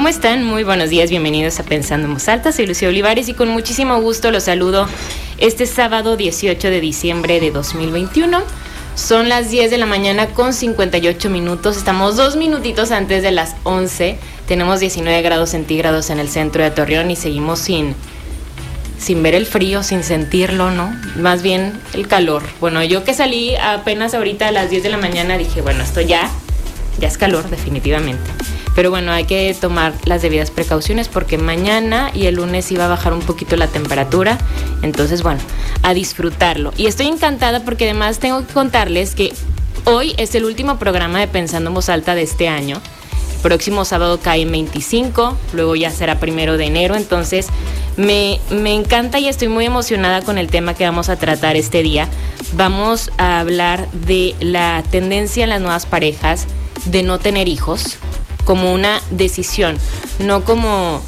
¿Cómo están? Muy buenos días, bienvenidos a Pensando en Voz Alta. Soy Lucía Olivares y con muchísimo gusto los saludo este sábado 18 de diciembre de 2021. Son las 10 de la mañana con 58 minutos. Estamos dos minutitos antes de las 11. Tenemos 19 grados centígrados en el centro de Torreón y seguimos sin, sin ver el frío, sin sentirlo, ¿no? Más bien el calor. Bueno, yo que salí apenas ahorita a las 10 de la mañana dije, bueno, esto ya, ya es calor definitivamente. Pero bueno, hay que tomar las debidas precauciones porque mañana y el lunes iba a bajar un poquito la temperatura. Entonces, bueno, a disfrutarlo. Y estoy encantada porque además tengo que contarles que hoy es el último programa de Pensando en Voz Alta de este año. Próximo sábado cae en 25, luego ya será primero de enero. Entonces, me, me encanta y estoy muy emocionada con el tema que vamos a tratar este día. Vamos a hablar de la tendencia en las nuevas parejas de no tener hijos como una decisión, no como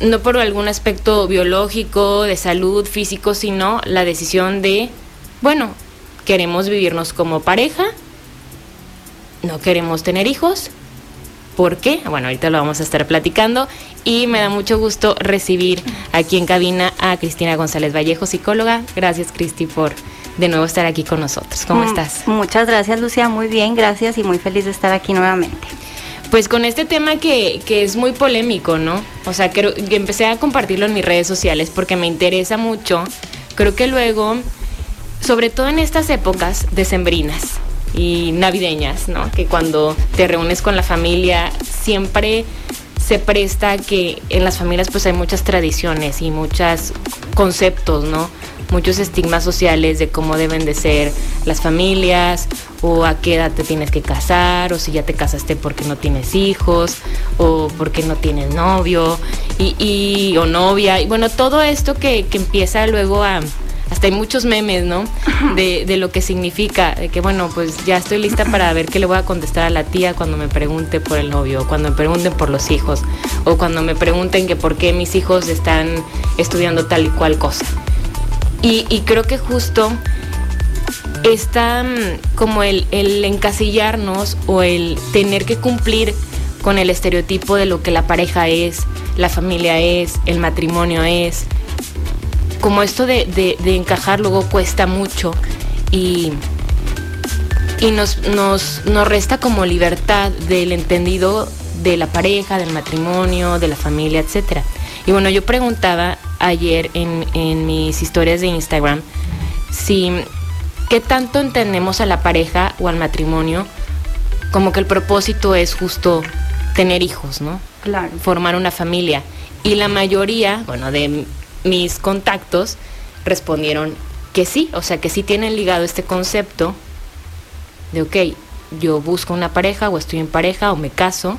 no por algún aspecto biológico, de salud, físico, sino la decisión de, bueno, queremos vivirnos como pareja, no queremos tener hijos. ¿Por qué? Bueno, ahorita lo vamos a estar platicando y me da mucho gusto recibir aquí en cabina a Cristina González Vallejo, psicóloga. Gracias, Cristi, por de nuevo estar aquí con nosotros. ¿Cómo Mm, estás? Muchas gracias, Lucía. Muy bien, gracias y muy feliz de estar aquí nuevamente. Pues con este tema que, que es muy polémico, ¿no? O sea, que empecé a compartirlo en mis redes sociales porque me interesa mucho. Creo que luego, sobre todo en estas épocas decembrinas y navideñas, ¿no? Que cuando te reúnes con la familia siempre se presta que en las familias pues hay muchas tradiciones y muchos conceptos, ¿no? Muchos estigmas sociales de cómo deben de ser las familias o a qué edad te tienes que casar o si ya te casaste porque no tienes hijos o porque no tienes novio y, y- o novia y bueno todo esto que, que empieza luego a hasta hay muchos memes, ¿no? De, de lo que significa, de que bueno, pues ya estoy lista para ver qué le voy a contestar a la tía cuando me pregunte por el novio, o cuando me pregunten por los hijos, o cuando me pregunten que por qué mis hijos están estudiando tal y cual cosa. Y, creo que justo está mm, como el, encasillarnos o el tener que cumplir con el estereotipo de lo que la pareja es, la familia es, el matrimonio es. Como esto de, encajar luego cuesta mucho y, y nos, nos, nos resta como libertad del entendido de la pareja, del matrimonio, de la familia, etcétera. Y bueno, yo preguntaba ayer en, en mis historias de Instagram si qué tanto entendemos a la pareja o al matrimonio como que el propósito es justo tener hijos, ¿no? Claro. formar una familia. Y la mayoría, bueno, de mis contactos respondieron que sí, o sea, que sí tienen ligado este concepto de, ok, yo busco una pareja o estoy en pareja o me caso,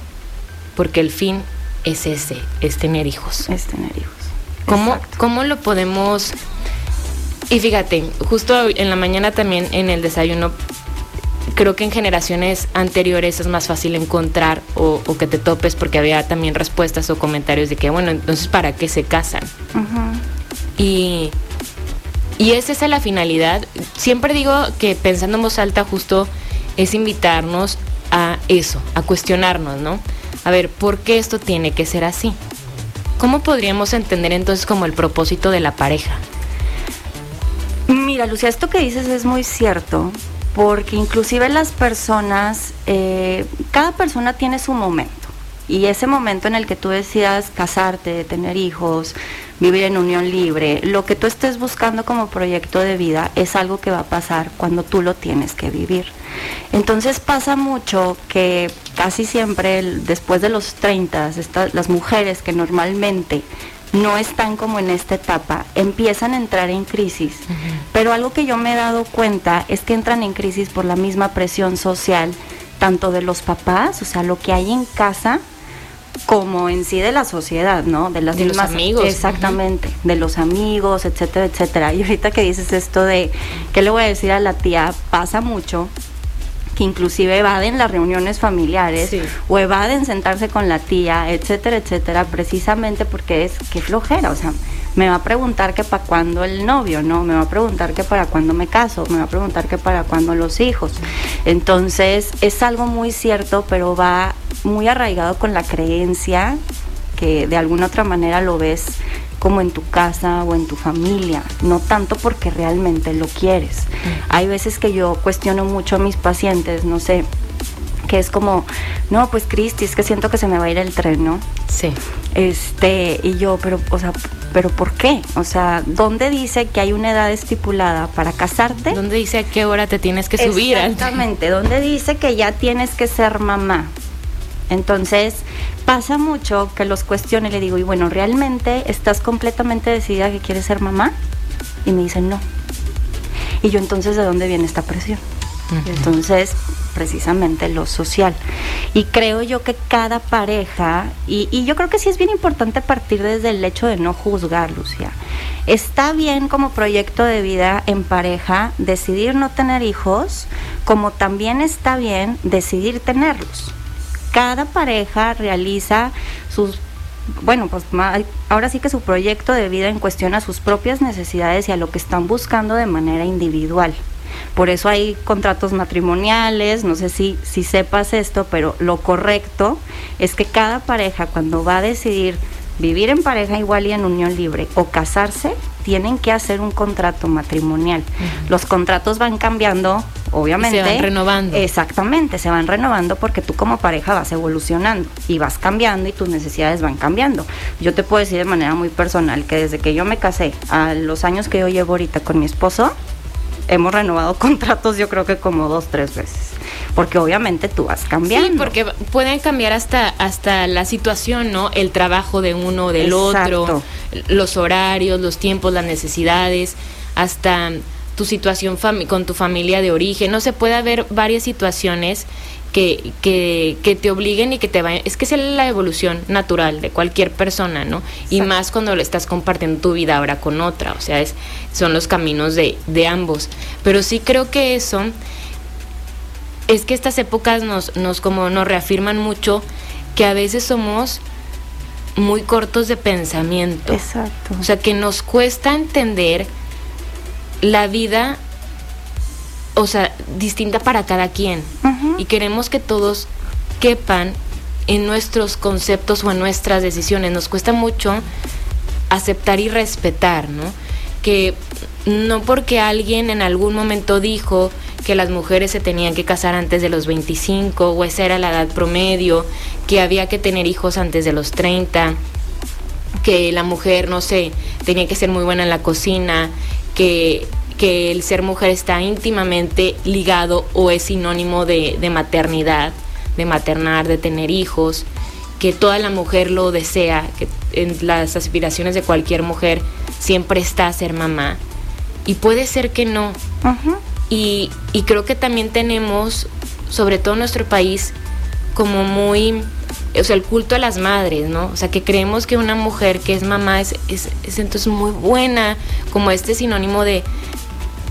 porque el fin es ese, es tener hijos. Es tener hijos. ¿Cómo, Exacto. ¿Cómo lo podemos...? Y fíjate, justo en la mañana también en el desayuno, creo que en generaciones anteriores es más fácil encontrar o, o que te topes porque había también respuestas o comentarios de que, bueno, entonces ¿para qué se casan? Ujú. Y, y es esa la finalidad. Siempre digo que pensando en voz alta justo es invitarnos a eso, a cuestionarnos, ¿no? A ver, ¿por qué esto tiene que ser así? ¿Cómo podríamos entender entonces como el propósito de la pareja? Mira, Lucía, esto que dices es muy cierto, porque inclusive las personas, eh, cada persona tiene su momento. Y ese momento en el que tú decidas casarte, tener hijos, vivir en unión libre, lo que tú estés buscando como proyecto de vida es algo que va a pasar cuando tú lo tienes que vivir. Entonces pasa mucho que casi siempre después de los 30, estas, las mujeres que normalmente no están como en esta etapa, empiezan a entrar en crisis. Pero algo que yo me he dado cuenta es que entran en crisis por la misma presión social, tanto de los papás, o sea, lo que hay en casa, como en sí de la sociedad, ¿no? De las de los amigos. Exactamente, de los amigos, etcétera, etcétera. Y ahorita que dices esto de, ¿qué le voy a decir a la tía? Pasa mucho que inclusive evaden las reuniones familiares o evaden sentarse con la tía, etcétera, etcétera, precisamente porque es que flojera, o sea, me va a preguntar que para cuándo el novio, ¿no? Me va a preguntar que para cuándo me caso, me va a preguntar que para cuándo los hijos. Entonces, es algo muy cierto, pero va muy arraigado con la creencia que de alguna otra manera lo ves como en tu casa o en tu familia, no tanto porque realmente lo quieres. Hay veces que yo cuestiono mucho a mis pacientes, no sé, que es como, no, pues Cristi, es que siento que se me va a ir el tren, ¿no? Sí. Este, y yo, pero, o sea, pero ¿por qué? O sea, ¿dónde dice que hay una edad estipulada para casarte? ¿Dónde dice a qué hora te tienes que subir? Exactamente, ¿dónde dice que ya tienes que ser mamá? Entonces, pasa mucho que los cuestiono y le digo, y bueno, ¿realmente estás completamente decidida que quieres ser mamá? Y me dicen, no. Y yo entonces, ¿de dónde viene esta presión? Entonces, precisamente lo social. Y creo yo que cada pareja, y, y, yo creo que sí es bien importante partir desde el hecho de no juzgar, Lucia. Está bien como proyecto de vida en pareja decidir no tener hijos, como también está bien decidir tenerlos cada pareja realiza sus bueno, pues ahora sí que su proyecto de vida en cuestión a sus propias necesidades y a lo que están buscando de manera individual. Por eso hay contratos matrimoniales, no sé si, si sepas esto, pero lo correcto es que cada pareja cuando va a decidir vivir en pareja igual y en unión libre o casarse, tienen que hacer un contrato matrimonial. Los contratos van cambiando, obviamente. se van renovando. Exactamente, se van renovando porque tú como pareja vas evolucionando y vas cambiando y tus necesidades van cambiando. Yo te puedo decir de manera muy personal que desde que yo me casé a los años que yo llevo ahorita con mi esposo, hemos renovado contratos yo creo que como dos, tres veces. Porque obviamente tú vas cambiando. Sí, porque pueden cambiar hasta, hasta la situación, ¿no? El trabajo de uno, del otro, los horarios, los tiempos, las necesidades, hasta tu situación con tu familia de origen. No se puede haber varias situaciones que, que, que, te obliguen y que te vayan. Es que es la evolución natural de cualquier persona, ¿no? Y más cuando le estás compartiendo tu vida ahora con otra. O sea, es, son los caminos de, de ambos. Pero sí creo que eso es que estas épocas nos, nos, como nos reafirman mucho que a veces somos muy cortos de pensamiento. Exacto. O sea, que nos cuesta entender la vida, o sea, distinta para cada quien. Y queremos que todos quepan en nuestros conceptos o en nuestras decisiones. Nos cuesta mucho aceptar y respetar, ¿no? Que no porque alguien en algún momento dijo que las mujeres se tenían que casar antes de los 25 o esa era la edad promedio, que había que tener hijos antes de los 30, que la mujer, no sé, tenía que ser muy buena en la cocina, que, que el ser mujer está íntimamente ligado o es sinónimo de, de maternidad, de maternar, de tener hijos, que toda la mujer lo desea, que en las aspiraciones de cualquier mujer siempre está a ser mamá. Y puede ser que no. Y, creo que también tenemos, sobre todo en nuestro país, como muy, o sea, el culto a las madres, ¿no? O sea, que creemos que una mujer que es mamá es, es, entonces muy buena, como este sinónimo de,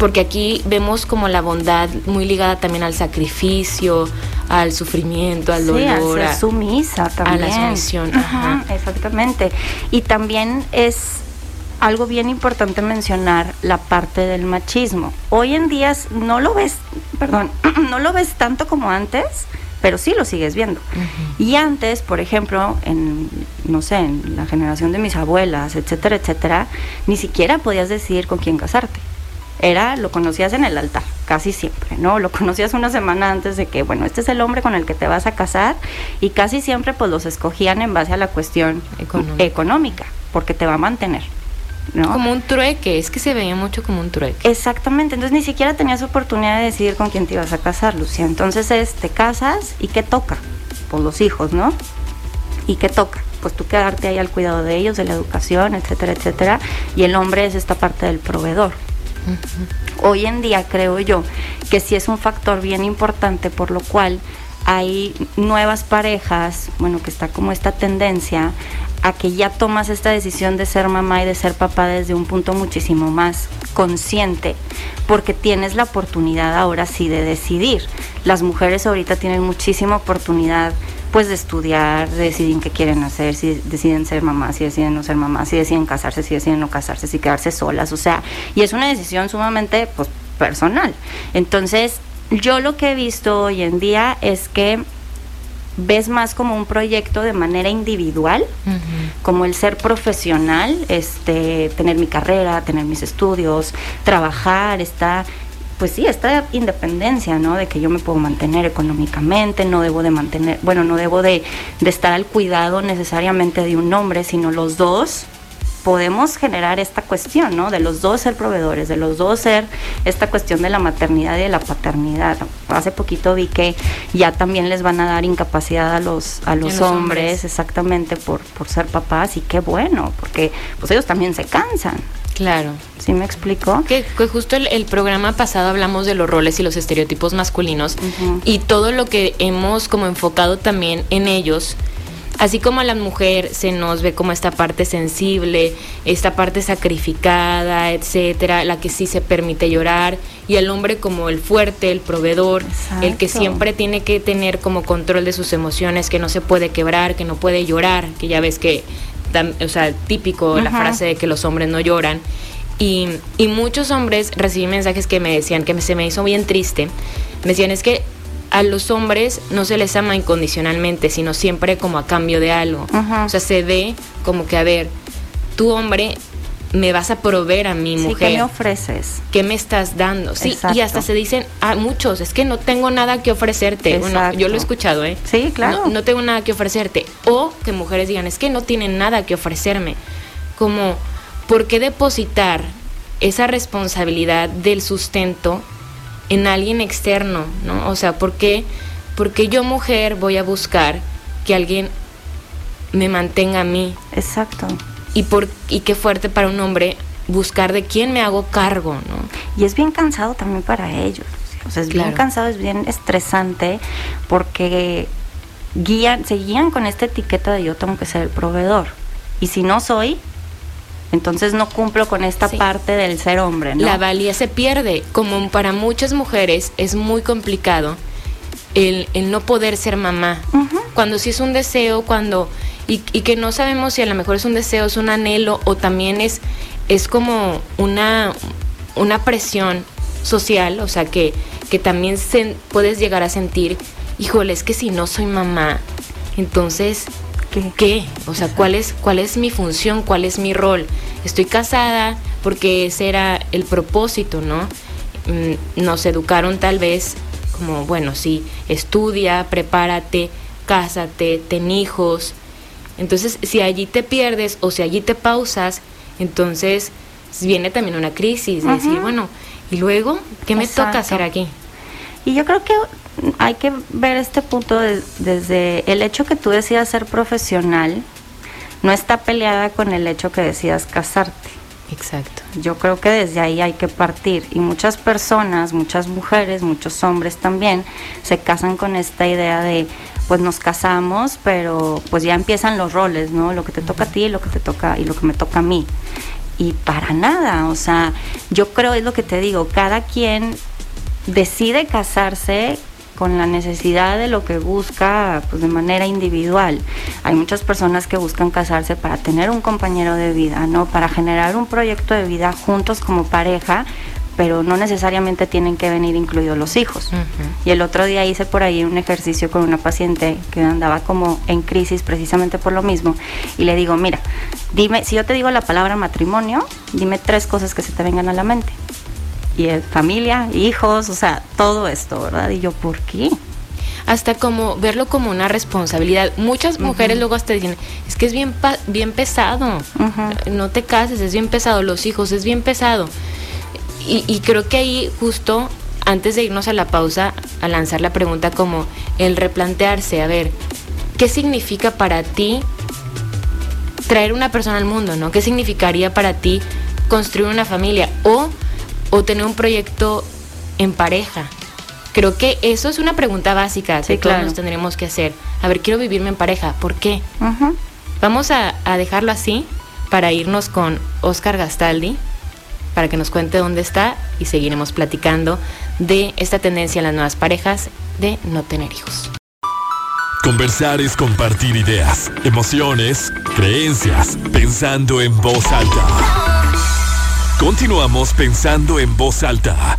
porque aquí vemos como la bondad muy ligada también al sacrificio, al sufrimiento, al dolor. a ser sumisa también. A la sumisión. exactamente. Y también es algo bien importante mencionar la parte del machismo. Hoy en día no lo ves, perdón, no lo ves tanto como antes, pero sí lo sigues viendo. Y antes, por ejemplo, en no sé, en la generación de mis abuelas, etcétera, etcétera, ni siquiera podías decidir con quién casarte. Era, lo conocías en el altar, casi siempre, ¿no? Lo conocías una semana antes de que, bueno, este es el hombre con el que te vas a casar y casi siempre pues los escogían en base a la cuestión económica porque te va a mantener. Como un trueque, es que se veía mucho como un trueque. Exactamente, entonces ni siquiera tenías oportunidad de decidir con quién te ibas a casar, Lucía. Entonces es, te casas y ¿qué toca? Pues los hijos, ¿no? ¿Y qué toca? Pues tú quedarte ahí al cuidado de ellos, de la educación, etcétera, etcétera. Y el hombre es esta parte del proveedor. Hoy en día creo yo que sí es un factor bien importante por lo cual hay nuevas parejas, bueno, que está como esta tendencia a que ya tomas esta decisión de ser mamá y de ser papá desde un punto muchísimo más consciente, porque tienes la oportunidad ahora sí de decidir. Las mujeres ahorita tienen muchísima oportunidad pues de estudiar, de decidir qué quieren hacer, si deciden ser mamás, si deciden no ser mamás, si deciden casarse, si deciden no casarse, si quedarse solas, o sea, y es una decisión sumamente pues personal. Entonces, yo lo que he visto hoy en día es que ves más como un proyecto de manera individual, como el ser profesional, este, tener mi carrera, tener mis estudios, trabajar, está pues sí, esta independencia, ¿no? De que yo me puedo mantener económicamente, no debo de mantener, bueno, no debo de, de estar al cuidado necesariamente de un hombre, sino los dos podemos generar esta cuestión, ¿no? De los dos ser proveedores, de los dos ser esta cuestión de la maternidad y de la paternidad. Hace poquito vi que ya también les van a dar incapacidad a los a los, hombres, exactamente por por ser papás y qué bueno, porque pues ellos también se cansan. Claro. ¿Sí me explico? Que, justo el, programa pasado hablamos de los roles y los estereotipos masculinos y todo lo que hemos como enfocado también en ellos así como a la mujer se nos ve como esta parte sensible, esta parte sacrificada, etcétera, la que sí se permite llorar, y el hombre como el fuerte, el proveedor, el que siempre tiene que tener como control de sus emociones, que no se puede quebrar, que no puede llorar, que ya ves que, o sea, típico la frase de que los hombres no lloran. Y, y muchos hombres recibí mensajes que me decían que se me hizo bien triste. Me decían, es que a los hombres no se les ama incondicionalmente, sino siempre como a cambio de algo. O sea, se ve como que, a ver, tu hombre me vas a proveer a mi mujer. ¿Qué me ofreces? ¿Qué me estás dando? Sí, y hasta se dicen a muchos, es que no tengo nada que ofrecerte. Bueno, yo lo he escuchado, ¿eh? Sí, claro. No, no, tengo nada que ofrecerte. O que mujeres digan, es que no tienen nada que ofrecerme. Como, ¿por qué depositar esa responsabilidad del sustento en alguien externo, ¿no? O sea, ¿por qué, porque yo mujer voy a buscar que alguien me mantenga a mí? Exacto. Y, por, y qué fuerte para un hombre buscar de quién me hago cargo, ¿no? Y es bien cansado también para ellos. O sea, es bien cansado, es bien estresante porque guían, se guían con esta etiqueta de yo tengo que ser el proveedor. Y si no soy, entonces no cumplo con esta parte del ser hombre, ¿no? La valía se pierde. Como para muchas mujeres es muy complicado el, no poder ser mamá. Cuando sí es un deseo, cuando. Y, que no sabemos si a lo mejor es un deseo, es un anhelo, o también es, es como una, una presión social, o sea, que, que también se, puedes llegar a sentir, híjole, es que si no soy mamá, entonces ¿Qué? O sea, ¿cuál es, ¿cuál es mi función? ¿Cuál es mi rol? Estoy casada porque ese era el propósito, ¿no? Mm, nos educaron tal vez como, bueno, sí, estudia, prepárate, cásate, ten hijos. Entonces, si allí te pierdes o si allí te pausas, entonces viene también una crisis, de decir, bueno, ¿y luego qué me toca hacer aquí? Y yo creo que hay que ver este punto desde el hecho que tú decidas ser profesional, no está peleada con el hecho que decidas casarte. Exacto. Yo creo que desde ahí hay que partir. Y muchas personas, muchas mujeres, muchos hombres también, se casan con esta idea de, pues nos casamos, pero pues ya empiezan los roles, ¿no? Lo que te toca a ti, lo que te toca y lo que me toca a mí. Y para nada, o sea, yo creo es lo que te digo, cada quien decide casarse con la necesidad de lo que busca pues, de manera individual. Hay muchas personas que buscan casarse para tener un compañero de vida, ¿no? Para generar un proyecto de vida juntos como pareja, pero no necesariamente tienen que venir incluidos los hijos. Y el otro día hice por ahí un ejercicio con una paciente que andaba como en crisis precisamente por lo mismo y le digo, mira, dime, si yo te digo la palabra matrimonio, dime tres cosas que se te vengan a la mente y familia, hijos, o sea, todo esto, ¿verdad? Y yo, ¿por qué? Hasta como verlo como una responsabilidad. Muchas mujeres luego hasta dicen, es que es bien, bien pesado, no te cases, es bien pesado, los hijos, es bien pesado. Y, y creo que ahí justo antes de irnos a la pausa, a lanzar la pregunta como el replantearse, a ver, ¿qué significa para ti traer una persona al mundo, ¿no? ¿Qué significaría para ti construir una familia? O o tener un proyecto en pareja. Creo que eso es una pregunta básica que Sí, todos claro. nos tendremos que hacer. A ver, quiero vivirme en pareja. ¿Por qué? Vamos a, a dejarlo así para irnos con Oscar Gastaldi, para que nos cuente dónde está y seguiremos platicando de esta tendencia en las nuevas parejas de no tener hijos. Conversar es compartir ideas, emociones, creencias, pensando en voz alta. Continuamos pensando en voz alta.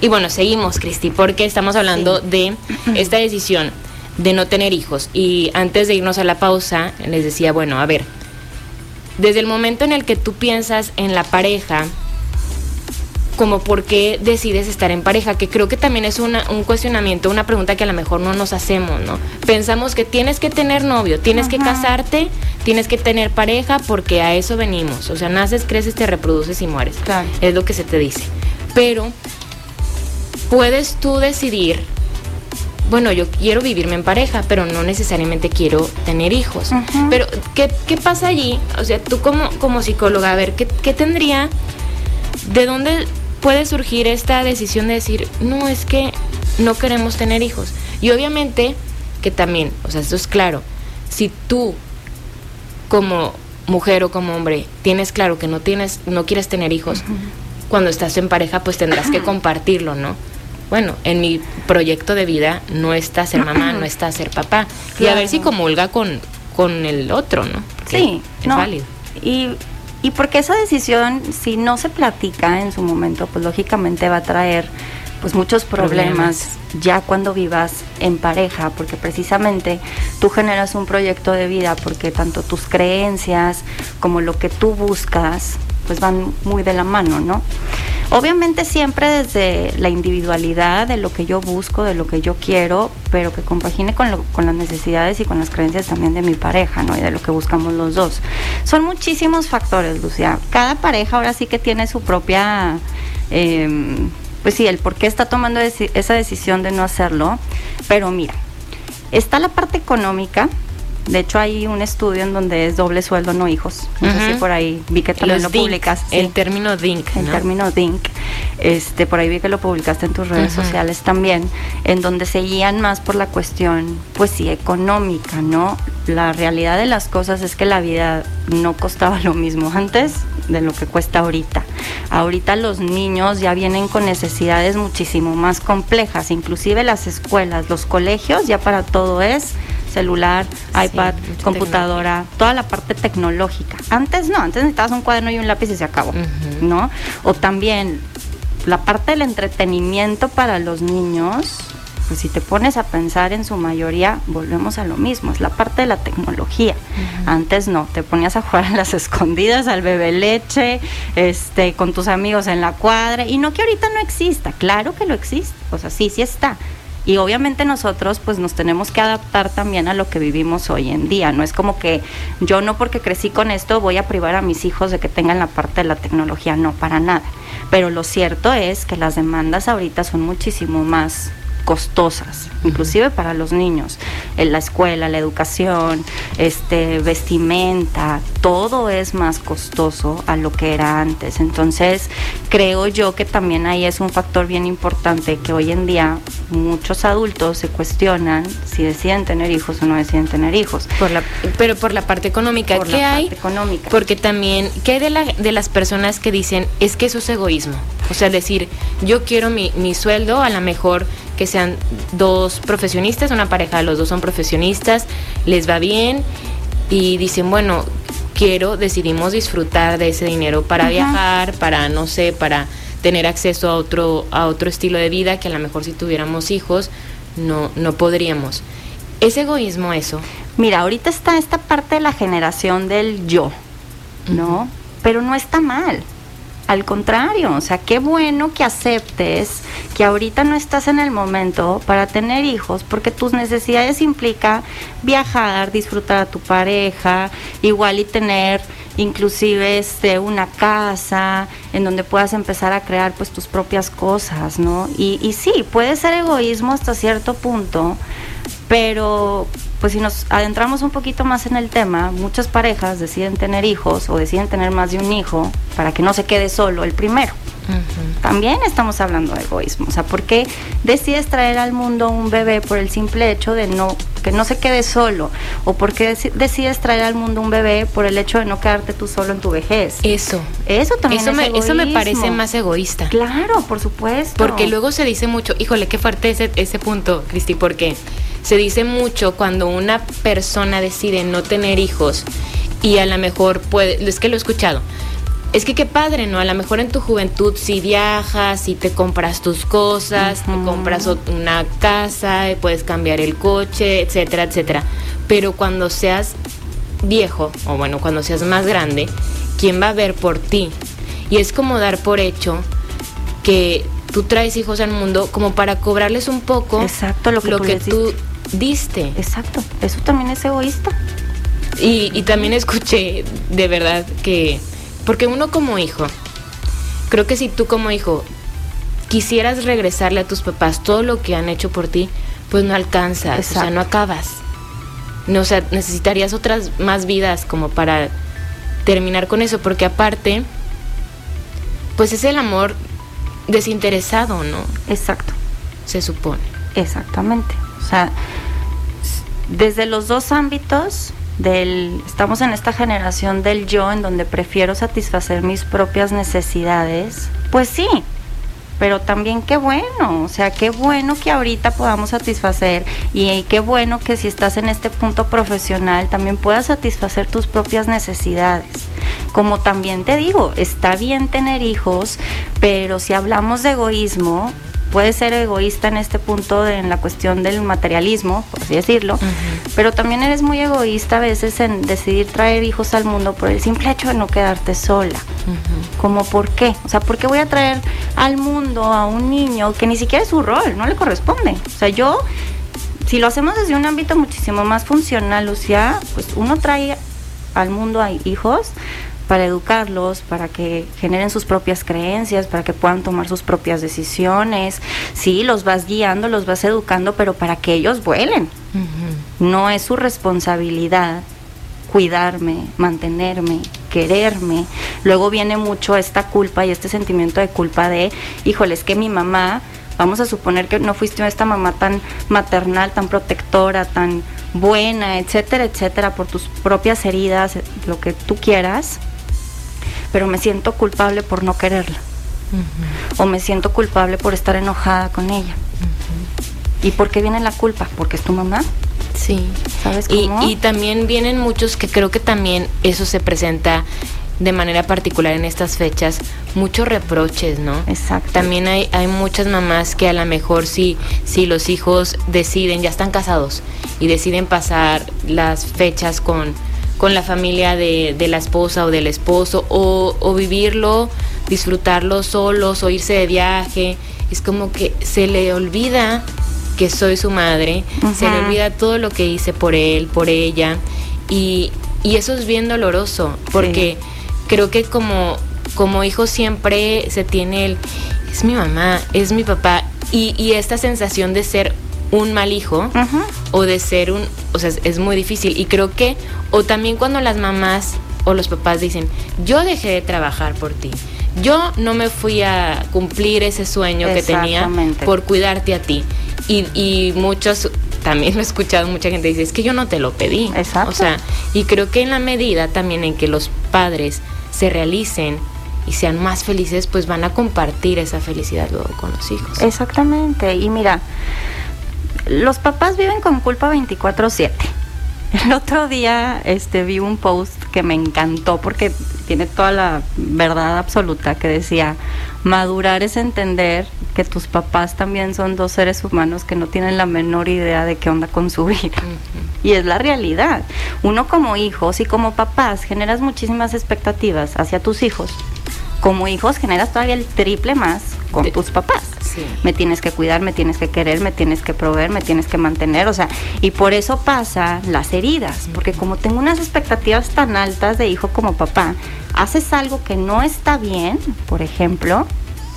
Y bueno, seguimos, Cristi, porque estamos hablando de esta decisión de no tener hijos. Y antes de irnos a la pausa, les decía, bueno, a ver, desde el momento en el que tú piensas en la pareja, como por qué decides estar en pareja, que creo que también es una, un cuestionamiento, una pregunta que a lo mejor no nos hacemos, ¿no? Pensamos que tienes que tener novio, tienes que casarte, tienes que tener pareja porque a eso venimos. O sea, naces, creces, te reproduces y mueres. Claro. Es lo que se te dice. Pero puedes tú decidir, bueno, yo quiero vivirme en pareja, pero no necesariamente quiero tener hijos. Pero, ¿qué, qué pasa allí? O sea, tú como, como psicóloga, a ver, ¿qué, qué tendría, de dónde puede surgir esta decisión de decir, no, es que no queremos tener hijos? Y obviamente que también, o sea, esto es claro, si tú como mujer o como hombre tienes claro que no tienes, no quieres tener hijos, cuando estás en pareja, pues tendrás que compartirlo, ¿no? Bueno, en mi proyecto de vida no está ser mamá, no está ser papá. Y a ver si comulga con, con el otro, ¿no? Porque Sí, es no. válido. Y, y porque esa decisión, si no se platica en su momento, pues lógicamente va a traer pues muchos problemas, ya cuando vivas en pareja, porque precisamente tú generas un proyecto de vida, porque tanto tus creencias como lo que tú buscas, pues van muy de la mano, ¿no? Obviamente siempre desde la individualidad de lo que yo busco, de lo que yo quiero, pero que compagine con, lo- con las necesidades y con las creencias también de mi pareja, ¿no? Y de lo que buscamos los dos. Son muchísimos factores, Lucia. Cada pareja ahora sí que tiene su propia, eh, pues sí, el por qué está tomando esa decisión de no hacerlo. Pero mira, está la parte económica. De hecho, hay un estudio en donde es doble sueldo, no hijos. No sé Ujú. si por ahí vi que también Los lo DINK, publicas. El sí término DINK, el ¿no? término DINK, este, por ahí vi que lo publicaste en tus redes sociales también, en donde se guían más por la cuestión, pues sí, económica, ¿no? La realidad de las cosas es que la vida no costaba lo mismo antes de lo que cuesta ahorita. Ahorita los niños ya vienen con necesidades muchísimo más complejas, inclusive las escuelas, los colegios, ya para todo es celular, iPad, computadora, toda la parte tecnológica. Antes no, antes necesitabas un cuaderno y un lápiz y se acabó. ¿no? O también la parte del entretenimiento para los niños, pues si te pones a pensar en su mayoría, volvemos a lo mismo, es la parte de la tecnología. Antes no, te ponías a jugar a las escondidas, al bebé leche, este, con tus amigos en la cuadra, y no que ahorita no exista, claro que lo existe, o sea, sí, sí está. Y obviamente nosotros pues nos tenemos que adaptar también a lo que vivimos hoy en día. No es como que yo no porque crecí con esto voy a privar a mis hijos de que tengan la parte de la tecnología, no, para nada. Pero lo cierto es que las demandas ahorita son muchísimo más costosas, inclusive para los niños. En la escuela, la educación, este, vestimenta, todo es más costoso a lo que era antes. Entonces, creo yo que también ahí es un factor bien importante que hoy en día muchos adultos se cuestionan si deciden tener hijos o no deciden tener hijos. Por la, pero por la parte económica, Por ¿qué la hay? parte económica. Porque también, ¿qué hay de, la, de las personas que dicen, es que eso es egoísmo? O sea, decir, yo quiero mi, mi sueldo, a lo mejor que sean dos profesionistas, una pareja, los dos son profesionistas, les va bien y dicen, bueno, quiero, decidimos disfrutar de ese dinero para viajar, para, no sé, para tener acceso a otro, a otro estilo de vida que a lo mejor si tuviéramos hijos no, no podríamos. ¿Es egoísmo eso? Mira, ahorita está esta parte de la generación del yo, ¿no? Pero no está mal. Al contrario, o sea, qué bueno que aceptes que ahorita no estás en el momento para tener hijos, porque tus necesidades implica viajar, disfrutar a tu pareja, igual y tener inclusive este una casa en donde puedas empezar a crear pues tus propias cosas, ¿no? Y, y sí, puede ser egoísmo hasta cierto punto, pero pues si nos adentramos un poquito más en el tema, muchas parejas deciden tener hijos o deciden tener más de un hijo para que no se quede solo el primero. También estamos hablando de egoísmo. O sea, ¿por qué decides traer al mundo un bebé por el simple hecho de no que no se quede solo? ¿O por qué decides traer al mundo un bebé por el hecho de no quedarte tú solo en tu vejez? Eso. Eso también eso es me, egoísmo. Eso me parece más egoísta. Claro, por supuesto. Porque luego se dice mucho, híjole, qué fuerte ese, ese punto, Cristi, porque se dice mucho cuando una persona decide no tener hijos y a lo mejor puede, es que lo he escuchado, es que qué padre, ¿no? A lo mejor en tu juventud si viajas, si te compras tus cosas, te compras una casa, puedes cambiar el coche, etcétera, etcétera. Pero cuando seas viejo, o bueno, cuando seas más grande, ¿quién va a ver por ti? Y es como dar por hecho que tú traes hijos al mundo como para cobrarles un poco Exacto, lo que, lo tú, que tú diste. Exacto, eso también es egoísta. Y, y también escuché de verdad que, porque uno como hijo, creo que si tú como hijo quisieras regresarle a tus papás todo lo que han hecho por ti, pues no alcanzas, o sea, no acabas. No, o sea, necesitarías otras más vidas como para terminar con eso, porque aparte, pues es el amor desinteresado, ¿no? Exacto. Se supone. Exactamente. O sea, desde los dos ámbitos del estamos en esta generación del yo en donde prefiero satisfacer mis propias necesidades, pues sí. Pero también qué bueno, o sea, qué bueno que ahorita podamos satisfacer y qué bueno que si estás en este punto profesional también puedas satisfacer tus propias necesidades. Como también te digo, está bien tener hijos, pero si hablamos de egoísmo, puedes ser egoísta en este punto de- en la cuestión del materialismo, por así decirlo, pero también eres muy egoísta a veces en decidir traer hijos al mundo por el simple hecho de no quedarte sola. Como por qué? O sea, ¿por qué voy a traer al mundo a un niño que ni siquiera es su rol, no le corresponde? O sea, yo, si lo hacemos desde un ámbito muchísimo más funcional, Lucía, pues uno trae al mundo a hijos para educarlos, para que generen sus propias creencias, para que puedan tomar sus propias decisiones. Sí, los vas guiando, los vas educando, pero para que ellos vuelen. No es su responsabilidad cuidarme, mantenerme, quererme. Luego viene mucho esta culpa y este sentimiento de culpa de, híjole, es que mi mamá, vamos a suponer que no fuiste esta mamá tan maternal, tan protectora, tan buena, etcétera, etcétera, por tus propias heridas, lo que tú quieras, pero me siento culpable por no quererla. O me siento culpable por estar enojada con ella. ¿Y por qué viene la culpa? Porque es tu mamá. Sí. ¿Sabes Y, cómo? y también vienen muchos que creo que también eso se presenta de manera particular en estas fechas, muchos reproches, ¿no? Exacto. También hay, hay muchas mamás que a lo mejor si, si los hijos deciden, ya están casados y deciden pasar las fechas con, con la familia de, de la esposa o del esposo o, o vivirlo, disfrutarlo solos o irse de viaje, es como que se le olvida que soy su madre, se le olvida todo lo que hice por él, por ella y, y eso es bien doloroso porque creo que como, como hijo siempre se tiene el, es mi mamá, es mi papá, y, y esta sensación de ser un mal hijo o de ser un, o sea, es, es muy difícil. Y creo que, o también cuando las mamás o los papás dicen, yo dejé de trabajar por ti, yo no me fui a cumplir ese sueño que tenía por cuidarte a ti. Y, y muchos, también lo he escuchado, mucha gente dice, es que yo no te lo pedí. Exacto. O sea, y creo que en la medida también en que los padres se realicen y sean más felices, pues van a compartir esa felicidad luego con los hijos. Exactamente. Y mira, los papás viven con culpa 24/7. El otro día este, vi un post que me encantó porque tiene toda la verdad absoluta que decía, madurar es entender que tus papás también son dos seres humanos que no tienen la menor idea de qué onda con su vida. Y es la realidad. Uno como hijos y como papás generas muchísimas expectativas hacia tus hijos. Como hijos generas todavía el triple más con tus papás. Sí. Me tienes que cuidar, me tienes que querer, me tienes que proveer, me tienes que mantener, o sea, y por eso pasa las heridas, porque como tengo unas expectativas tan altas de hijo como papá, haces algo que no está bien, por ejemplo,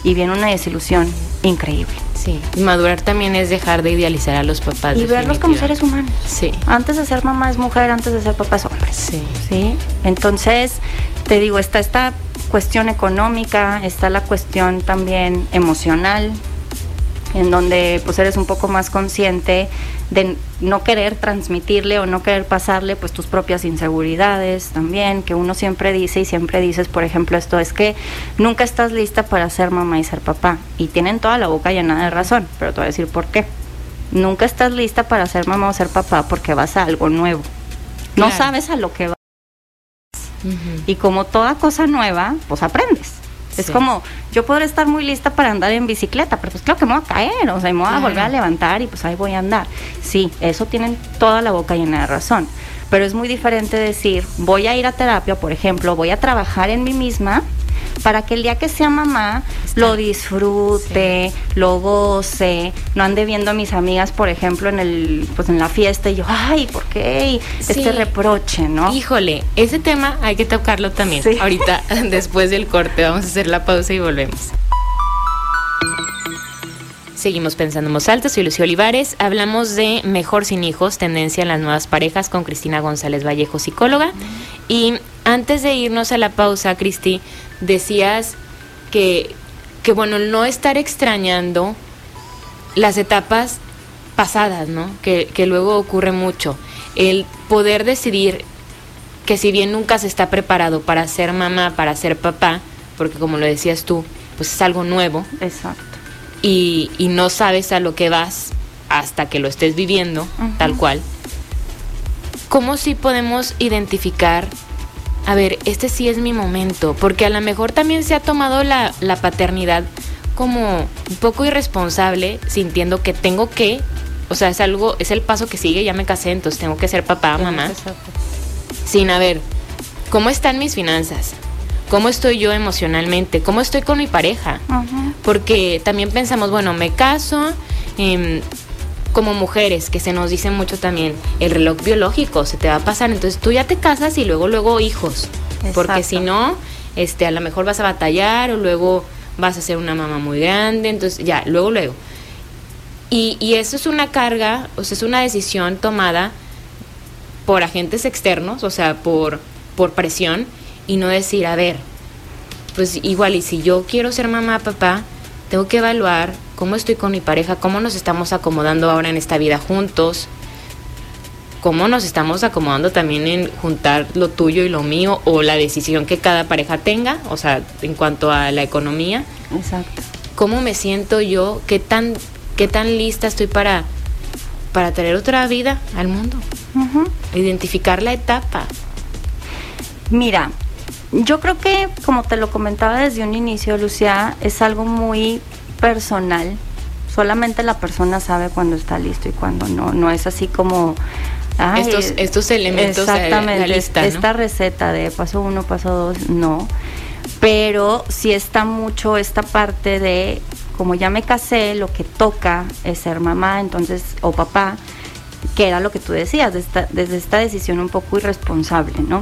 y viene una desilusión increíble. Sí, madurar también es dejar de idealizar a los papás. Y verlos como seres humanos. Sí. Antes de ser mamá es mujer, antes de ser papá es hombre. Sí. ¿Sí? Entonces, te digo, está esta cuestión económica, está la cuestión también emocional, en donde pues eres un poco más consciente de no querer transmitirle o no querer pasarle pues tus propias inseguridades también, que uno siempre dice y siempre dices, por ejemplo, esto es que nunca estás lista para ser mamá y ser papá. Y tienen toda la boca llena de razón, pero te voy a decir por qué. Nunca estás lista para ser mamá o ser papá porque vas a algo nuevo. No Claro. sabes a lo que vas. Y como toda cosa nueva, pues aprendes. Es Sí. como, yo podré estar muy lista para andar en bicicleta, pero pues claro que me voy a caer, o sea, me voy a volver a levantar y pues ahí voy a andar. Sí, eso tienen toda la boca llena de razón. Pero es muy diferente decir, voy a ir a terapia, por ejemplo, voy a trabajar en mí misma para que el día que sea mamá Está. lo disfrute, lo goce, no ande viendo a mis amigas, por ejemplo, en el pues en la fiesta y yo, ay, ¿por qué? Y Sí. este reproche, ¿no? Híjole, ese tema hay que tocarlo también. Sí. Ahorita, después del corte, vamos a hacer la pausa y volvemos. Seguimos pensando en voz alta, soy Lucía Olivares. Hablamos de Mejor sin hijos, tendencia en las nuevas parejas con Cristina González Vallejo, psicóloga. Y antes de irnos a la pausa, Cristi, decías que, que bueno, no estar extrañando las etapas pasadas, ¿no? Que, que luego ocurre mucho. El poder decidir que si bien nunca se está preparado para ser mamá, para ser papá, porque como lo decías tú, pues es algo nuevo Exacto. y, y no sabes a lo que vas hasta que lo estés viviendo, tal cual. ¿Cómo sí podemos identificar, a ver, este sí es mi momento? Porque a lo mejor también se ha tomado la, la paternidad como un poco irresponsable, sintiendo que tengo que, o sea, es algo, es el paso que sigue, ya me casé, entonces tengo que ser papá, mamá sin a ver cómo están mis finanzas, cómo estoy yo emocionalmente, cómo estoy con mi pareja. Porque también pensamos, bueno, me caso, em, como mujeres, que se nos dice mucho también, el reloj biológico se te va a pasar, entonces tú ya te casas y luego, luego hijos. Porque si no, este, a lo mejor vas a batallar o luego vas a ser una mamá muy grande, entonces ya, luego, luego. Y, y eso es una carga, o sea, es una decisión tomada por agentes externos, o sea, por, por presión, y no decir, a ver, pues igual, y si yo quiero ser mamá, papá, tengo que evaluar cómo estoy con mi pareja, cómo nos estamos acomodando ahora en esta vida juntos, cómo nos estamos acomodando también en juntar lo tuyo y lo mío, o la decisión que cada pareja tenga, o sea, en cuanto a la economía, Exacto. cómo me siento yo, qué tan, qué tan lista estoy para, para traer otra vida al mundo, identificar la etapa. Mira, yo creo que, como te lo comentaba desde un inicio, Lucía, es algo muy personal. Solamente la persona sabe cuando está listo y cuando no. No es así como... ay, Estos- estos elementos de la Exactamente. ¿no? Esta receta de paso uno, paso dos, no. Pero sí está mucho esta parte de, como ya me casé, lo que toca es ser mamá, entonces, o papá, que era lo que tú decías, de esta- desde esta decisión un poco irresponsable, ¿no?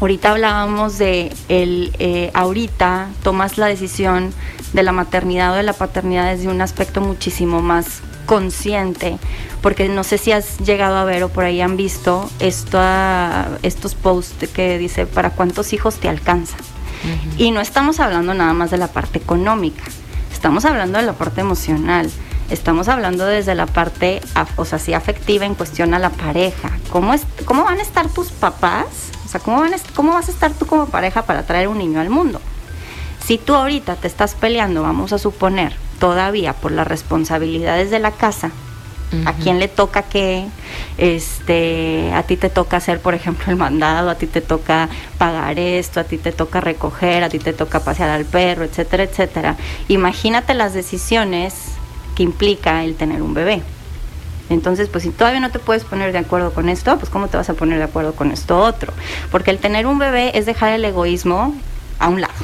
Ahorita hablábamos de el eh, ahorita tomas la decisión de la maternidad o de la paternidad desde un aspecto muchísimo más consciente, porque no sé si has llegado a ver o por ahí han visto esta, estos posts que dice para cuántos hijos te alcanza. Y no estamos hablando nada más de la parte económica, estamos hablando de la parte emocional, estamos hablando desde la parte, o sea, sí afectiva en cuestión a la pareja. ¿Cómo, es, cómo van a estar tus papás? O sea, ¿cómo, van a ¿cómo vas a estar tú como pareja para traer un niño al mundo? Si tú ahorita te estás peleando, vamos a suponer, todavía por las responsabilidades de la casa, a Ujú. quién le toca qué, este, a ti te toca hacer, por ejemplo, el mandado, a ti te toca pagar esto, a ti te toca recoger, a ti te toca pasear al perro, etcétera, etcétera. Imagínate las decisiones que implica el tener un bebé. Entonces, pues si todavía no te puedes poner de acuerdo con esto, pues ¿cómo te vas a poner de acuerdo con esto otro? Porque el tener un bebé es dejar el egoísmo a un lado.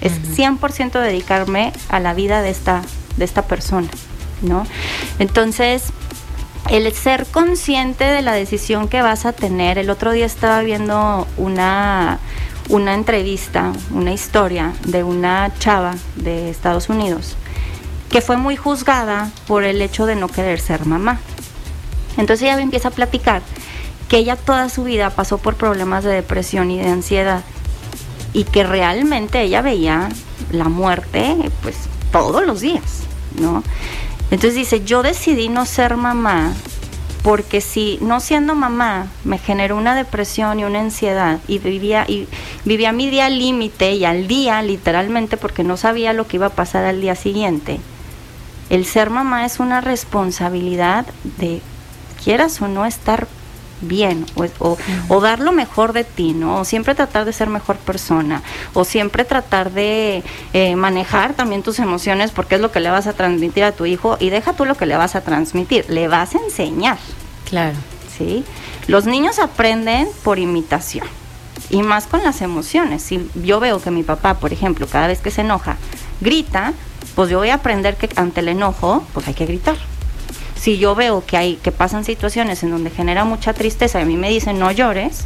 Es 100% dedicarme a la vida de esta, de esta persona, ¿no? Entonces, el ser consciente de la decisión que vas a tener, el otro día estaba viendo una, una entrevista, una historia de una chava de Estados Unidos que fue muy juzgada por el hecho de no querer ser mamá. Entonces ella me empieza a platicar que ella toda su vida pasó por problemas de depresión y de ansiedad y que realmente ella veía la muerte pues todos los días, ¿no? Entonces dice, yo decidí no ser mamá porque si no siendo mamá me generó una depresión y una ansiedad y vivía y vivía mi día límite y al día literalmente porque no sabía lo que iba a pasar al día siguiente. El ser mamá es una responsabilidad de quieras o no estar bien o, o, dar lo mejor de ti, ¿no? O siempre tratar de ser mejor persona o siempre tratar de eh, manejar también tus emociones porque es lo que le vas a transmitir a tu hijo y deja tú lo que le vas a transmitir, le vas a enseñar. Claro. ¿Sí? Los niños aprenden por imitación y más con las emociones. Si yo veo que mi papá, por ejemplo, cada vez que se enoja, grita, pues yo voy a aprender que ante el enojo, pues hay que gritar si yo veo que hay que pasan situaciones en donde genera mucha tristeza y a mí me dicen no llores,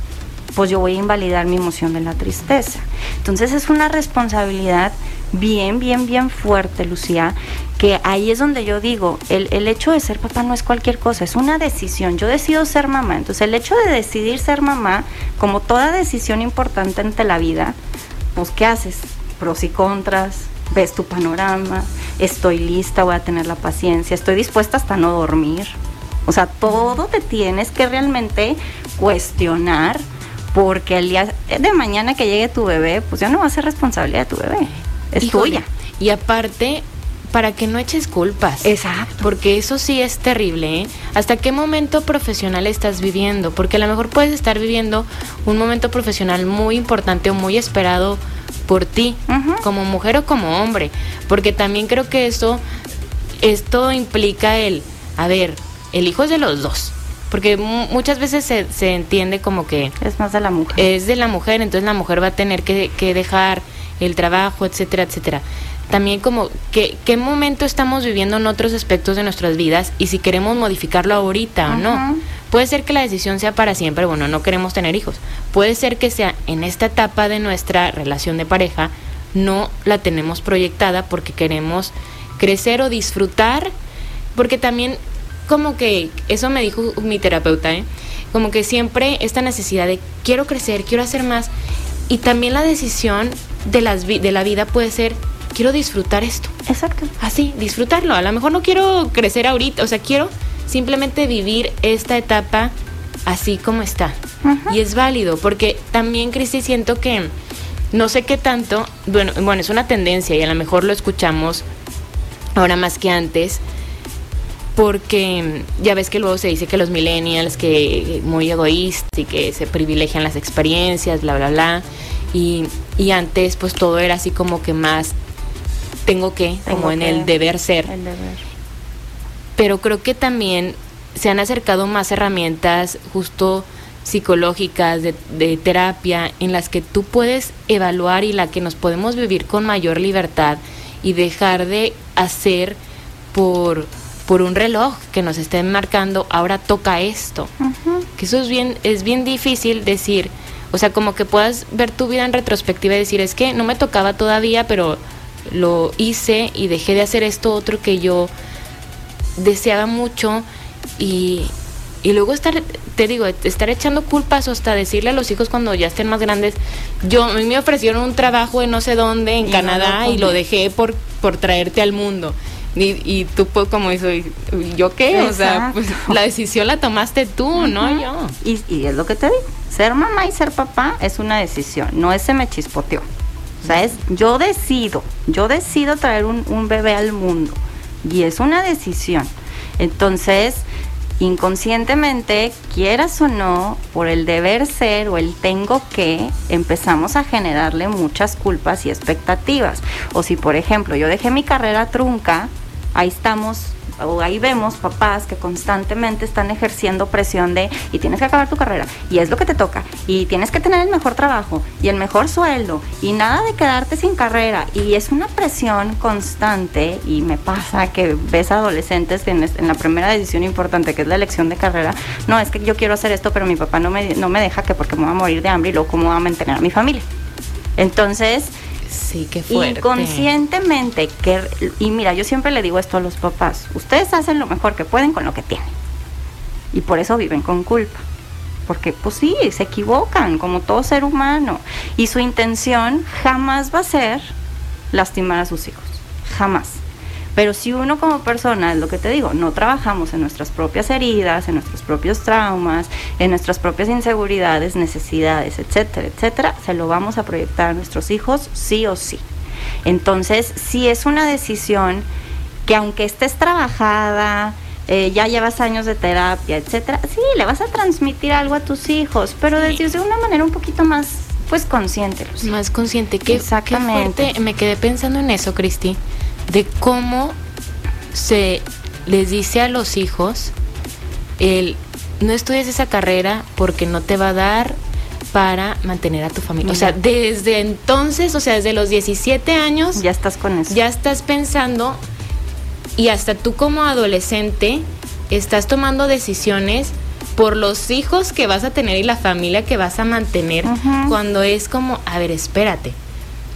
pues yo voy a invalidar mi emoción de la tristeza. Entonces es una responsabilidad bien, bien, bien fuerte, Lucía, que ahí es donde yo digo, el, el, hecho de ser papá no es cualquier cosa, es una decisión. Yo decido ser mamá. Entonces el hecho de decidir ser mamá, como toda decisión importante ante la vida, pues ¿qué haces? Pros y contras, ves tu panorama, estoy lista, voy a tener la paciencia, estoy dispuesta hasta no dormir. O sea, todo te tienes que realmente cuestionar porque el día de mañana que llegue tu bebé, pues ya no va a ser responsabilidad de tu bebé, es tuya. Y aparte, para que no eches culpas. Exacto. Porque eso sí es terrible, ¿eh? ¿Hasta qué momento profesional estás viviendo? Porque a lo mejor puedes estar viviendo un momento profesional muy importante o muy esperado por ti, como mujer o como hombre, porque también creo que eso, esto implica el, a ver, el hijo es de los dos, porque muchas veces se, se, entiende como que... Es más de la mujer. Es de la mujer, entonces la mujer va a tener que, que dejar el trabajo, etcétera, etcétera. También como que, qué momento estamos viviendo en otros aspectos de nuestras vidas y si queremos modificarlo ahorita o no. Puede ser que la decisión sea para siempre, bueno, no queremos tener hijos. Puede ser que sea en esta etapa de nuestra relación de pareja, no la tenemos proyectada porque queremos crecer o disfrutar, porque también como que, eso me dijo mi terapeuta, ¿eh? como que siempre esta necesidad de quiero crecer, quiero hacer más, y también la decisión de, las de la vida puede ser quiero disfrutar esto. Exacto. Así, disfrutarlo. A lo mejor no quiero crecer ahorita, o sea, quiero simplemente vivir esta etapa así como está. Y es válido, porque también, Cristi, siento que no sé qué tanto, bueno, bueno, es una tendencia y a lo mejor lo escuchamos ahora más que antes, porque ya ves que luego se dice que los millennials, que muy egoístas y que se privilegian las experiencias, bla, bla, bla. Y, y antes pues todo era así como que más tengo que, como en el deber ser. El deber pero creo que también se han acercado más herramientas justo psicológicas, de, terapia, en las que tú puedes evaluar y la que nos podemos vivir con mayor libertad y dejar de hacer por, por un reloj que nos estén marcando, ahora toca esto. Que eso es bien, es bien difícil decir, o sea, como que puedas ver tu vida en retrospectiva y decir, es que no me tocaba todavía, pero lo hice y dejé de hacer esto otro que yo deseaba mucho y, y luego estar, te digo, estar echando culpas o hasta decirle a los hijos cuando ya estén más grandes, yo a mí me ofrecieron un trabajo en no sé dónde, en Canadá, y lo dejé por, por traerte al mundo. Y, y tú pues como eso, ¿yo qué? O sea, pues, la decisión la tomaste tú, no yo. Y, y, es lo que te digo, ser mamá y ser papá es una decisión, no ese me chispoteó. O sea, es yo decido, yo decido traer un, un bebé al mundo y es una decisión. Entonces, inconscientemente, quieras o no, por el deber ser o el tengo que, empezamos a generarle muchas culpas y expectativas. O si, por ejemplo, yo dejé mi carrera trunca, ahí estamos o ahí vemos papás que constantemente están ejerciendo presión de y tienes que acabar tu carrera y es lo que te toca y tienes que tener el mejor trabajo y el mejor sueldo y nada de quedarte sin carrera y es una presión constante y me pasa que ves adolescentes en, en la primera decisión importante que es la elección de carrera no es que yo quiero hacer esto pero mi papá no me, no me deja que porque me voy a morir de hambre y luego cómo voy a mantener a mi familia entonces Sí, qué fuerte. Inconscientemente, que, y mira, yo siempre le digo esto a los papás, ustedes hacen lo mejor que pueden con lo que tienen. Y por eso viven con culpa. Porque pues sí, se equivocan como todo ser humano. Y su intención jamás va a ser lastimar a sus hijos. Jamás. Pero si uno como persona, es lo que te digo, no trabajamos en nuestras propias heridas, en nuestros propios traumas, en nuestras propias inseguridades, necesidades, etcétera, etcétera, se lo vamos a proyectar a nuestros hijos sí o sí. Entonces, si es una decisión que aunque estés trabajada, eh, ya llevas años de terapia, etcétera, sí, le vas a transmitir algo a tus hijos, pero desde una manera un poquito más pues consciente. Más consciente. que Exactamente. Me quedé pensando en eso, Cristi de cómo se les dice a los hijos el no estudies esa carrera porque no te va a dar para mantener a tu familia. O sea, desde entonces, o sea, desde los 17 años... Ya estás con eso. Ya estás pensando y hasta tú como adolescente estás tomando decisiones por los hijos que vas a tener y la familia que vas a mantener cuando es como, a ver, espérate.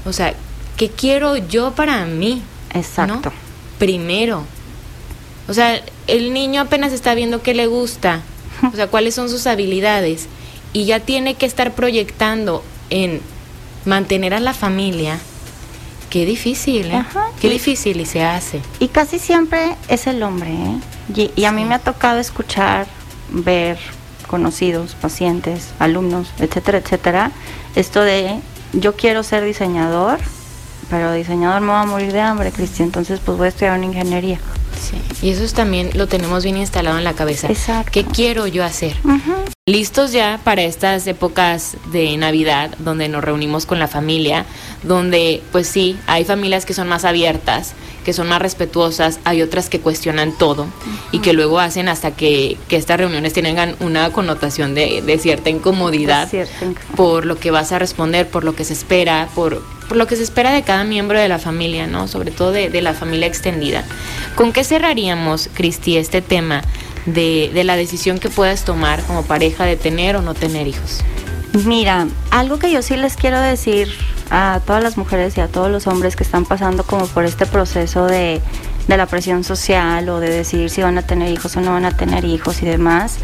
O sea, ¿qué quiero yo para mí? Exacto. Primero. O sea, el niño apenas está viendo qué le gusta, o sea, cuáles son sus habilidades, y ya tiene que estar proyectando en mantener a la familia. Qué difícil, ¿eh? Qué difícil y se hace. Y casi siempre es el hombre, ¿eh? Y, a mí me ha tocado escuchar, ver conocidos, pacientes, alumnos, etcétera, etcétera, esto de yo quiero ser diseñador, pero diseñador me va a morir de hambre, Cristian, entonces pues voy a estudiar una ingeniería. Sí, y eso también lo tenemos bien instalado en la cabeza. Exacto. ¿Qué quiero yo hacer? Listos ya para estas épocas de Navidad, donde nos reunimos con la familia, donde pues sí, hay familias que son más abiertas, que son más respetuosas, hay otras que cuestionan todo y que luego hacen hasta que, estas reuniones tengan una connotación de, cierta incomodidad por lo que vas a responder, por lo que se espera, por, lo que se espera de cada miembro de la familia, ¿no? Sobre todo de, la familia extendida. ¿Con qué cerraríamos, Cristi, este tema de, de la decisión que puedas tomar como pareja de tener o no tener hijos? Mira, algo que yo sí les quiero decir a todas las mujeres y a todos los hombres que están pasando como por este proceso de, la presión social o de decidir si van a tener hijos o no van a tener hijos y demás,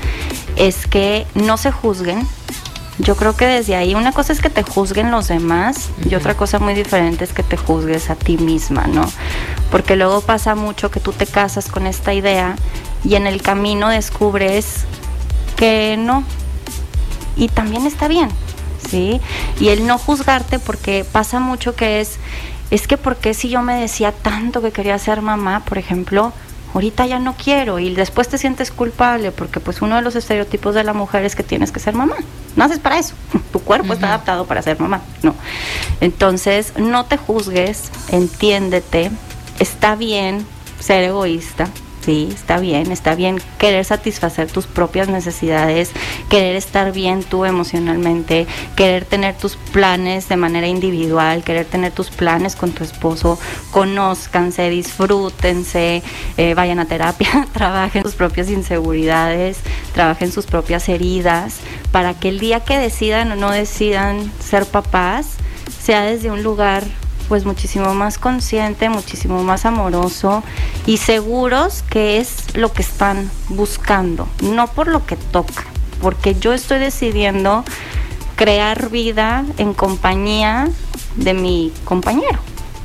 es que no se juzguen. Yo creo que desde ahí una cosa es que te juzguen los demás y otra cosa muy diferente es que te juzgues a ti misma, ¿no? Porque luego pasa mucho que tú te casas con esta idea y en el camino descubres que no. Y también está bien, ¿sí? Y el no juzgarte porque pasa mucho que es, es que porque si yo me decía tanto que quería ser mamá, por ejemplo, ahorita ya no quiero y después te sientes culpable porque pues uno de los estereotipos de la mujer es que tienes que ser mamá. Naces para eso. Tu cuerpo está adaptado para ser mamá, ¿no? Entonces, no te juzgues, entiéndete, está bien ser egoísta, sí, está bien, está bien querer satisfacer tus propias necesidades, querer estar bien tú emocionalmente, querer tener tus planes de manera individual, querer tener tus planes con tu esposo, conózcanse, disfrútense, eh, vayan a terapia, trabajen sus propias inseguridades, trabajen sus propias heridas, para que el día que decidan o no decidan ser papás, sea desde un lugar pues muchísimo más consciente, muchísimo más amoroso y seguros que es lo que están buscando, no por lo que toca, porque yo estoy decidiendo crear vida en compañía de mi compañero,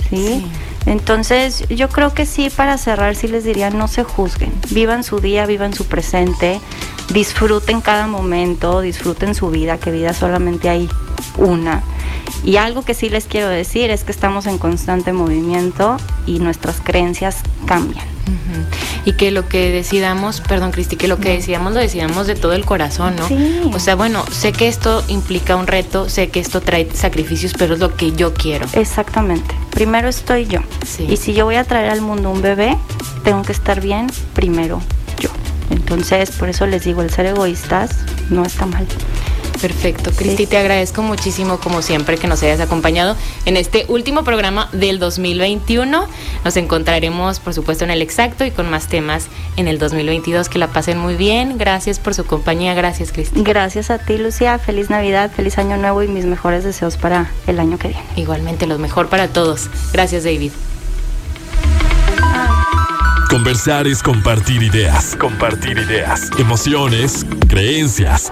¿sí? Entonces, yo creo que sí, para cerrar, sí les diría, no se juzguen, vivan su día, vivan su presente, disfruten cada momento, disfruten su vida, que vida solamente hay una. Y algo que sí les quiero decir es que estamos en constante movimiento y nuestras creencias cambian. Y que lo que decidamos, perdón Cristi, que lo que decidamos lo decidamos de todo el corazón, ¿no? O sea, bueno, sé que esto implica un reto, sé que esto trae sacrificios, pero es lo que yo quiero. Exactamente. Primero estoy yo. Y si yo voy a traer al mundo un bebé, tengo que estar bien primero yo. Entonces, por eso les digo, el ser egoístas no está mal. Perfecto, Cristi, te agradezco muchísimo como siempre que nos hayas acompañado en este último programa del 2021. Nos encontraremos, por supuesto, en el exacto y con más temas en el 2022. Que la pasen muy bien. Gracias por su compañía. Gracias, Cristi. Gracias a ti, Lucía. Feliz Navidad, feliz Año Nuevo y mis mejores deseos para el año que viene. Igualmente, lo mejor para todos. Gracias, David. Conversar es compartir ideas, compartir ideas, emociones, creencias.